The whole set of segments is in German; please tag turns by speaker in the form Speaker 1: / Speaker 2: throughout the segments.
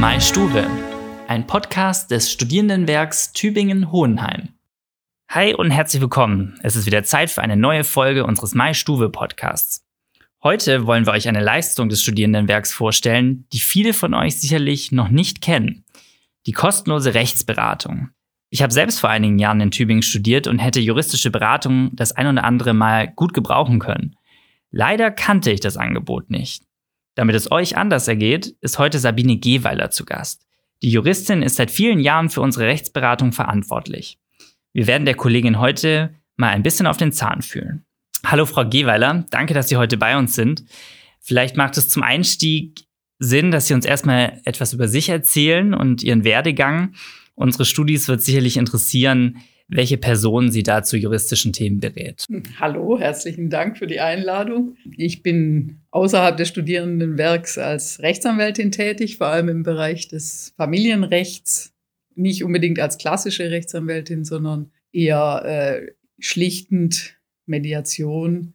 Speaker 1: MyStuve, ein Podcast des Studierendenwerks Tübingen-Hohenheim. Hi und herzlich willkommen. Es ist wieder Zeit für eine neue Folge unseres MyStuve Podcasts. Heute wollen wir euch eine Leistung des Studierendenwerks vorstellen, die viele von euch sicherlich noch nicht kennen. Die kostenlose Rechtsberatung. Ich habe selbst vor einigen Jahren in Tübingen studiert und hätte juristische Beratung das ein oder andere Mal gut gebrauchen können. Leider kannte ich das Angebot nicht. Damit es euch anders ergeht, ist heute Sabine Geweiler zu Gast. Die Juristin ist seit vielen Jahren für unsere Rechtsberatung verantwortlich. Wir werden der Kollegin heute mal ein bisschen auf den Zahn fühlen. Hallo Frau Geweiler, danke, dass Sie heute bei uns sind. Vielleicht macht es zum Einstieg Sinn, dass Sie uns erstmal etwas über sich erzählen und Ihren Werdegang. Unsere Studis wird sicherlich interessieren, welche Person sie da zu juristischen Themen berät.
Speaker 2: Hallo, herzlichen Dank für die Einladung. Ich bin außerhalb des Studierendenwerks als Rechtsanwältin tätig, vor allem im Bereich des Familienrechts. Nicht unbedingt als klassische Rechtsanwältin, sondern eher äh, schlichtend Mediation,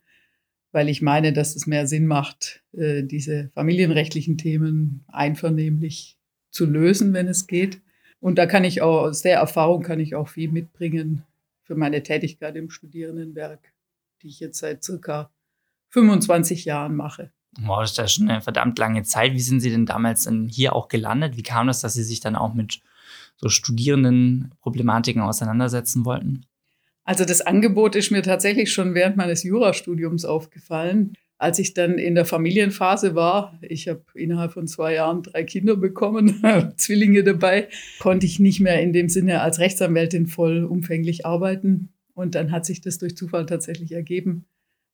Speaker 2: weil ich meine, dass es mehr Sinn macht, äh, diese familienrechtlichen Themen einvernehmlich zu lösen, wenn es geht. Und da kann ich auch, aus der Erfahrung kann ich auch viel mitbringen für meine Tätigkeit im Studierendenwerk, die ich jetzt seit circa 25 Jahren mache.
Speaker 1: Wow, das ist ja schon eine verdammt lange Zeit. Wie sind Sie denn damals hier auch gelandet? Wie kam es, dass Sie sich dann auch mit so Studierendenproblematiken auseinandersetzen wollten?
Speaker 2: Also das Angebot ist mir tatsächlich schon während meines Jurastudiums aufgefallen als ich dann in der Familienphase war, ich habe innerhalb von zwei Jahren drei Kinder bekommen, Zwillinge dabei, konnte ich nicht mehr in dem Sinne als Rechtsanwältin vollumfänglich arbeiten. Und dann hat sich das durch Zufall tatsächlich ergeben,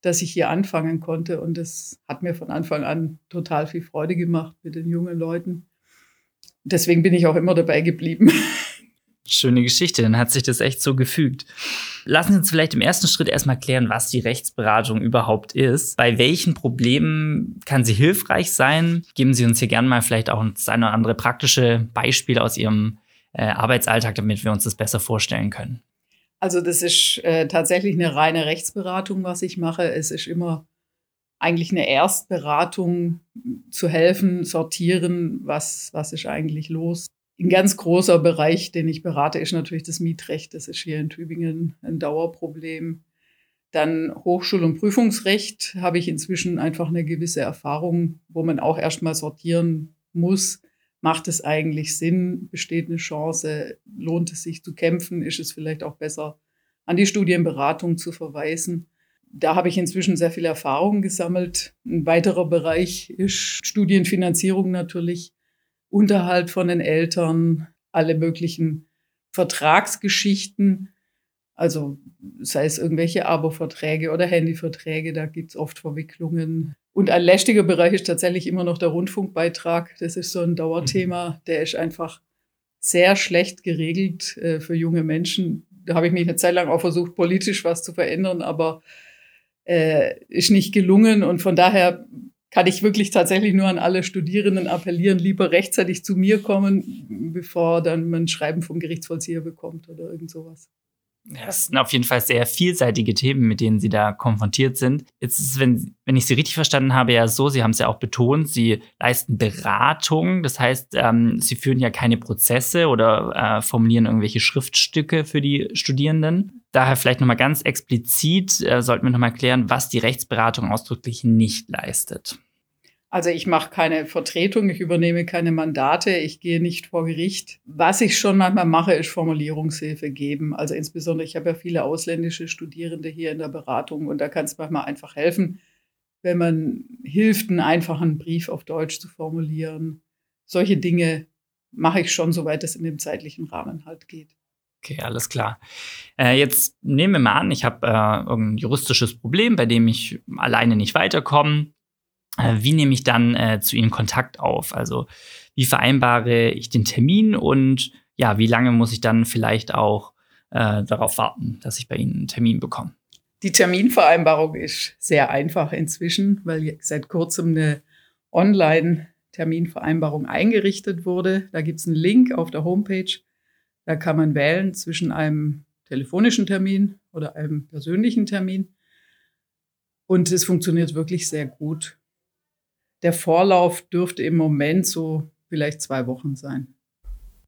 Speaker 2: dass ich hier anfangen konnte. Und das hat mir von Anfang an total viel Freude gemacht mit den jungen Leuten. Deswegen bin ich auch immer dabei geblieben.
Speaker 1: Schöne Geschichte, dann hat sich das echt so gefügt. Lassen Sie uns vielleicht im ersten Schritt erstmal klären, was die Rechtsberatung überhaupt ist. Bei welchen Problemen kann sie hilfreich sein? Geben Sie uns hier gerne mal vielleicht auch das eine oder andere praktische Beispiel aus Ihrem äh, Arbeitsalltag, damit wir uns das besser vorstellen können.
Speaker 2: Also das ist äh, tatsächlich eine reine Rechtsberatung, was ich mache. Es ist immer eigentlich eine Erstberatung zu helfen, sortieren, was, was ist eigentlich los ein ganz großer Bereich, den ich berate, ist natürlich das Mietrecht. Das ist hier in Tübingen ein Dauerproblem. Dann Hochschul- und Prüfungsrecht habe ich inzwischen einfach eine gewisse Erfahrung, wo man auch erstmal sortieren muss. Macht es eigentlich Sinn? Besteht eine Chance? Lohnt es sich zu kämpfen? Ist es vielleicht auch besser, an die Studienberatung zu verweisen? Da habe ich inzwischen sehr viel Erfahrung gesammelt. Ein weiterer Bereich ist Studienfinanzierung natürlich. Unterhalt von den Eltern, alle möglichen Vertragsgeschichten, also sei es irgendwelche Abo-Verträge oder Handyverträge, da gibt es oft Verwicklungen. Und ein lästiger Bereich ist tatsächlich immer noch der Rundfunkbeitrag. Das ist so ein Dauerthema, mhm. der ist einfach sehr schlecht geregelt äh, für junge Menschen. Da habe ich mich eine Zeit lang auch versucht, politisch was zu verändern, aber äh, ist nicht gelungen. Und von daher kann ich wirklich tatsächlich nur an alle Studierenden appellieren, lieber rechtzeitig zu mir kommen, bevor dann man ein Schreiben vom Gerichtsvollzieher bekommt oder irgend sowas.
Speaker 1: Ja, es sind auf jeden Fall sehr vielseitige Themen, mit denen Sie da konfrontiert sind. Jetzt ist, wenn, wenn ich Sie richtig verstanden habe, ja so, Sie haben es ja auch betont, Sie leisten Beratung. Das heißt, ähm, Sie führen ja keine Prozesse oder äh, formulieren irgendwelche Schriftstücke für die Studierenden. Daher vielleicht nochmal ganz explizit äh, sollten wir nochmal klären, was die Rechtsberatung ausdrücklich nicht leistet.
Speaker 2: Also ich mache keine Vertretung, ich übernehme keine Mandate, ich gehe nicht vor Gericht. Was ich schon manchmal mache, ist Formulierungshilfe geben. Also insbesondere, ich habe ja viele ausländische Studierende hier in der Beratung und da kann es manchmal einfach helfen, wenn man hilft, einen einfachen Brief auf Deutsch zu formulieren. Solche Dinge mache ich schon, soweit es in dem zeitlichen Rahmen halt geht.
Speaker 1: Okay, alles klar. Äh, jetzt nehmen wir mal an, ich habe äh, irgendein juristisches Problem, bei dem ich alleine nicht weiterkomme wie nehme ich dann äh, zu Ihnen Kontakt auf? Also wie vereinbare ich den Termin und ja, wie lange muss ich dann vielleicht auch äh, darauf warten, dass ich bei Ihnen einen Termin bekomme?
Speaker 2: Die Terminvereinbarung ist sehr einfach inzwischen, weil seit kurzem eine Online-Terminvereinbarung eingerichtet wurde. Da gibt es einen Link auf der Homepage. Da kann man wählen zwischen einem telefonischen Termin oder einem persönlichen Termin. Und es funktioniert wirklich sehr gut. Der Vorlauf dürfte im Moment so vielleicht zwei Wochen sein.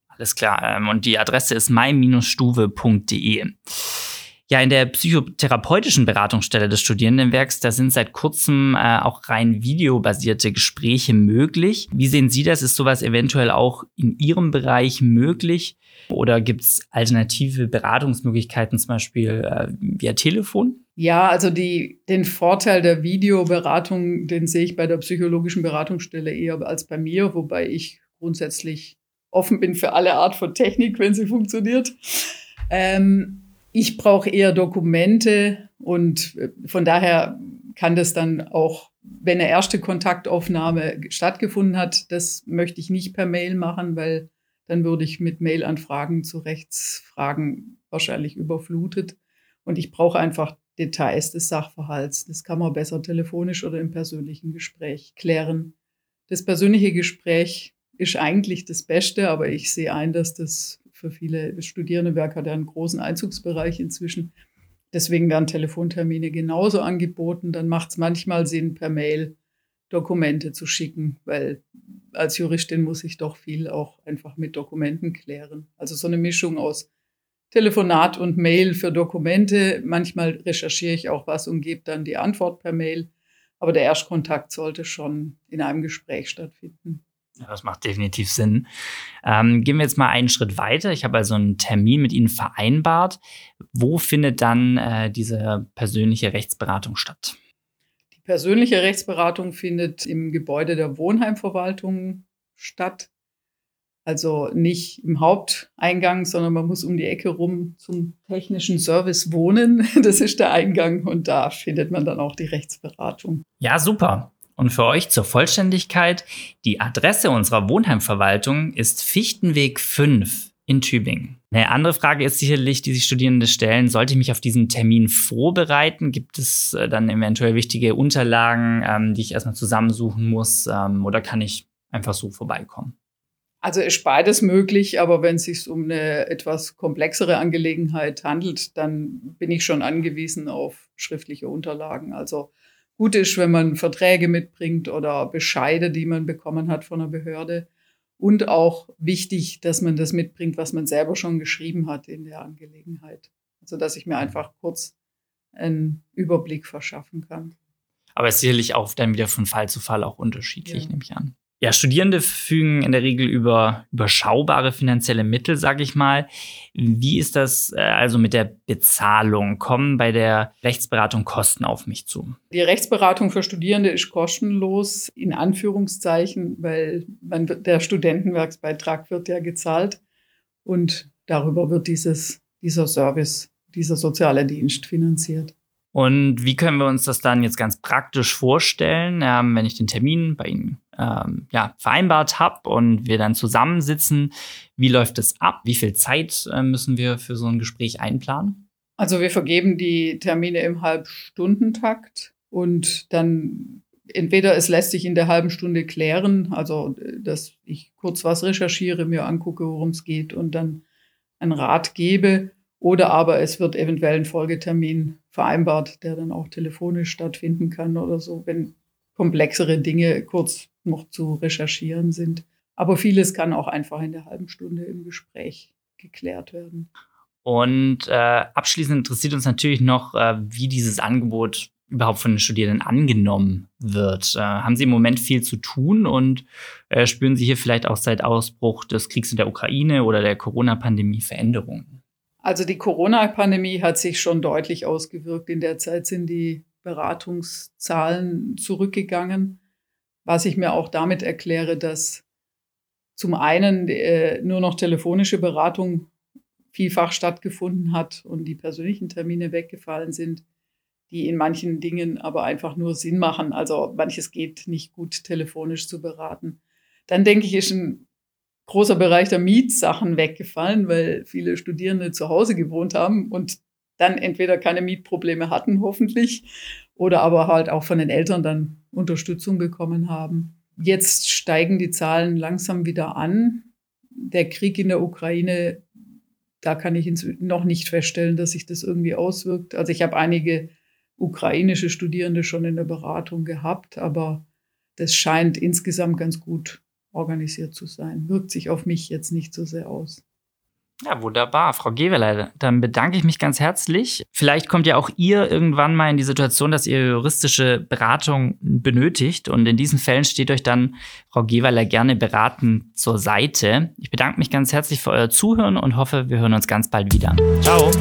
Speaker 1: Alles klar. Ähm, und die Adresse ist my-stuve.de. Ja, in der psychotherapeutischen Beratungsstelle des Studierendenwerks, da sind seit kurzem äh, auch rein videobasierte Gespräche möglich. Wie sehen Sie das? Ist sowas eventuell auch in Ihrem Bereich möglich? Oder gibt es alternative Beratungsmöglichkeiten, zum Beispiel äh, via Telefon?
Speaker 2: Ja, also die, den Vorteil der Videoberatung, den sehe ich bei der psychologischen Beratungsstelle eher als bei mir, wobei ich grundsätzlich offen bin für alle Art von Technik, wenn sie funktioniert. Ähm, ich brauche eher Dokumente und äh, von daher kann das dann auch, wenn eine erste Kontaktaufnahme stattgefunden hat, das möchte ich nicht per Mail machen, weil dann würde ich mit Mailanfragen zu Rechtsfragen wahrscheinlich überflutet. Und ich brauche einfach Details des Sachverhalts. Das kann man besser telefonisch oder im persönlichen Gespräch klären. Das persönliche Gespräch ist eigentlich das Beste, aber ich sehe ein, dass das für viele Studierendenwerk hat ja einen großen Einzugsbereich inzwischen. Deswegen werden Telefontermine genauso angeboten. Dann macht es manchmal Sinn, per Mail Dokumente zu schicken, weil als Juristin muss ich doch viel auch einfach mit Dokumenten klären. Also so eine Mischung aus Telefonat und Mail für Dokumente. Manchmal recherchiere ich auch was und gebe dann die Antwort per Mail. Aber der Erstkontakt sollte schon in einem Gespräch stattfinden.
Speaker 1: Ja, das macht definitiv Sinn. Ähm, gehen wir jetzt mal einen Schritt weiter. Ich habe also einen Termin mit Ihnen vereinbart. Wo findet dann äh, diese persönliche Rechtsberatung statt?
Speaker 2: Die persönliche Rechtsberatung findet im Gebäude der Wohnheimverwaltung statt. Also nicht im Haupteingang, sondern man muss um die Ecke rum zum technischen Service wohnen. Das ist der Eingang und da findet man dann auch die Rechtsberatung.
Speaker 1: Ja, super. Und für euch zur Vollständigkeit, die Adresse unserer Wohnheimverwaltung ist Fichtenweg 5 in Tübingen. Eine andere Frage ist sicherlich, die sich Studierende stellen, sollte ich mich auf diesen Termin vorbereiten? Gibt es äh, dann eventuell wichtige Unterlagen, ähm, die ich erstmal zusammensuchen muss? Ähm, oder kann ich einfach so vorbeikommen?
Speaker 2: Also ist beides möglich, aber wenn es sich um eine etwas komplexere Angelegenheit handelt, dann bin ich schon angewiesen auf schriftliche Unterlagen. Also gut ist, wenn man Verträge mitbringt oder Bescheide, die man bekommen hat von einer Behörde. Und auch wichtig, dass man das mitbringt, was man selber schon geschrieben hat in der Angelegenheit. Also dass ich mir einfach kurz einen Überblick verschaffen kann.
Speaker 1: Aber es ist sicherlich auch dann wieder von Fall zu Fall auch unterschiedlich, ja. nehme ich an. Ja, Studierende verfügen in der Regel über überschaubare finanzielle Mittel, sage ich mal. Wie ist das äh, also mit der Bezahlung? Kommen bei der Rechtsberatung Kosten auf mich zu?
Speaker 2: Die Rechtsberatung für Studierende ist kostenlos, in Anführungszeichen, weil man, der Studentenwerksbeitrag wird ja gezahlt und darüber wird dieses, dieser Service, dieser soziale Dienst finanziert.
Speaker 1: Und wie können wir uns das dann jetzt ganz praktisch vorstellen, ähm, wenn ich den Termin bei Ihnen ähm, ja, vereinbart habe und wir dann zusammensitzen? Wie läuft es ab? Wie viel Zeit äh, müssen wir für so ein Gespräch einplanen?
Speaker 2: Also wir vergeben die Termine im Halbstundentakt und dann entweder es lässt sich in der halben Stunde klären, also dass ich kurz was recherchiere, mir angucke, worum es geht und dann einen Rat gebe oder aber es wird eventuell ein Folgetermin vereinbart, der dann auch telefonisch stattfinden kann oder so, wenn komplexere Dinge kurz noch zu recherchieren sind. Aber vieles kann auch einfach in der halben Stunde im Gespräch geklärt werden.
Speaker 1: Und äh, abschließend interessiert uns natürlich noch, äh, wie dieses Angebot überhaupt von den Studierenden angenommen wird. Äh, haben Sie im Moment viel zu tun und äh, spüren Sie hier vielleicht auch seit Ausbruch des Kriegs in der Ukraine oder der Corona-Pandemie Veränderungen?
Speaker 2: Also die Corona-Pandemie hat sich schon deutlich ausgewirkt. In der Zeit sind die Beratungszahlen zurückgegangen, was ich mir auch damit erkläre, dass zum einen äh, nur noch telefonische Beratung vielfach stattgefunden hat und die persönlichen Termine weggefallen sind, die in manchen Dingen aber einfach nur Sinn machen. Also manches geht nicht gut telefonisch zu beraten. Dann denke ich, ist ein großer Bereich der Mietsachen weggefallen, weil viele Studierende zu Hause gewohnt haben und dann entweder keine Mietprobleme hatten, hoffentlich, oder aber halt auch von den Eltern dann Unterstützung bekommen haben. Jetzt steigen die Zahlen langsam wieder an. Der Krieg in der Ukraine, da kann ich noch nicht feststellen, dass sich das irgendwie auswirkt. Also ich habe einige ukrainische Studierende schon in der Beratung gehabt, aber das scheint insgesamt ganz gut organisiert zu sein. Wirkt sich auf mich jetzt nicht so sehr aus.
Speaker 1: Ja, wunderbar, Frau Geweler. Dann bedanke ich mich ganz herzlich. Vielleicht kommt ja auch ihr irgendwann mal in die Situation, dass ihr juristische Beratung benötigt. Und in diesen Fällen steht euch dann Frau Geweler gerne beraten zur Seite. Ich bedanke mich ganz herzlich für euer Zuhören und hoffe, wir hören uns ganz bald wieder. Ciao.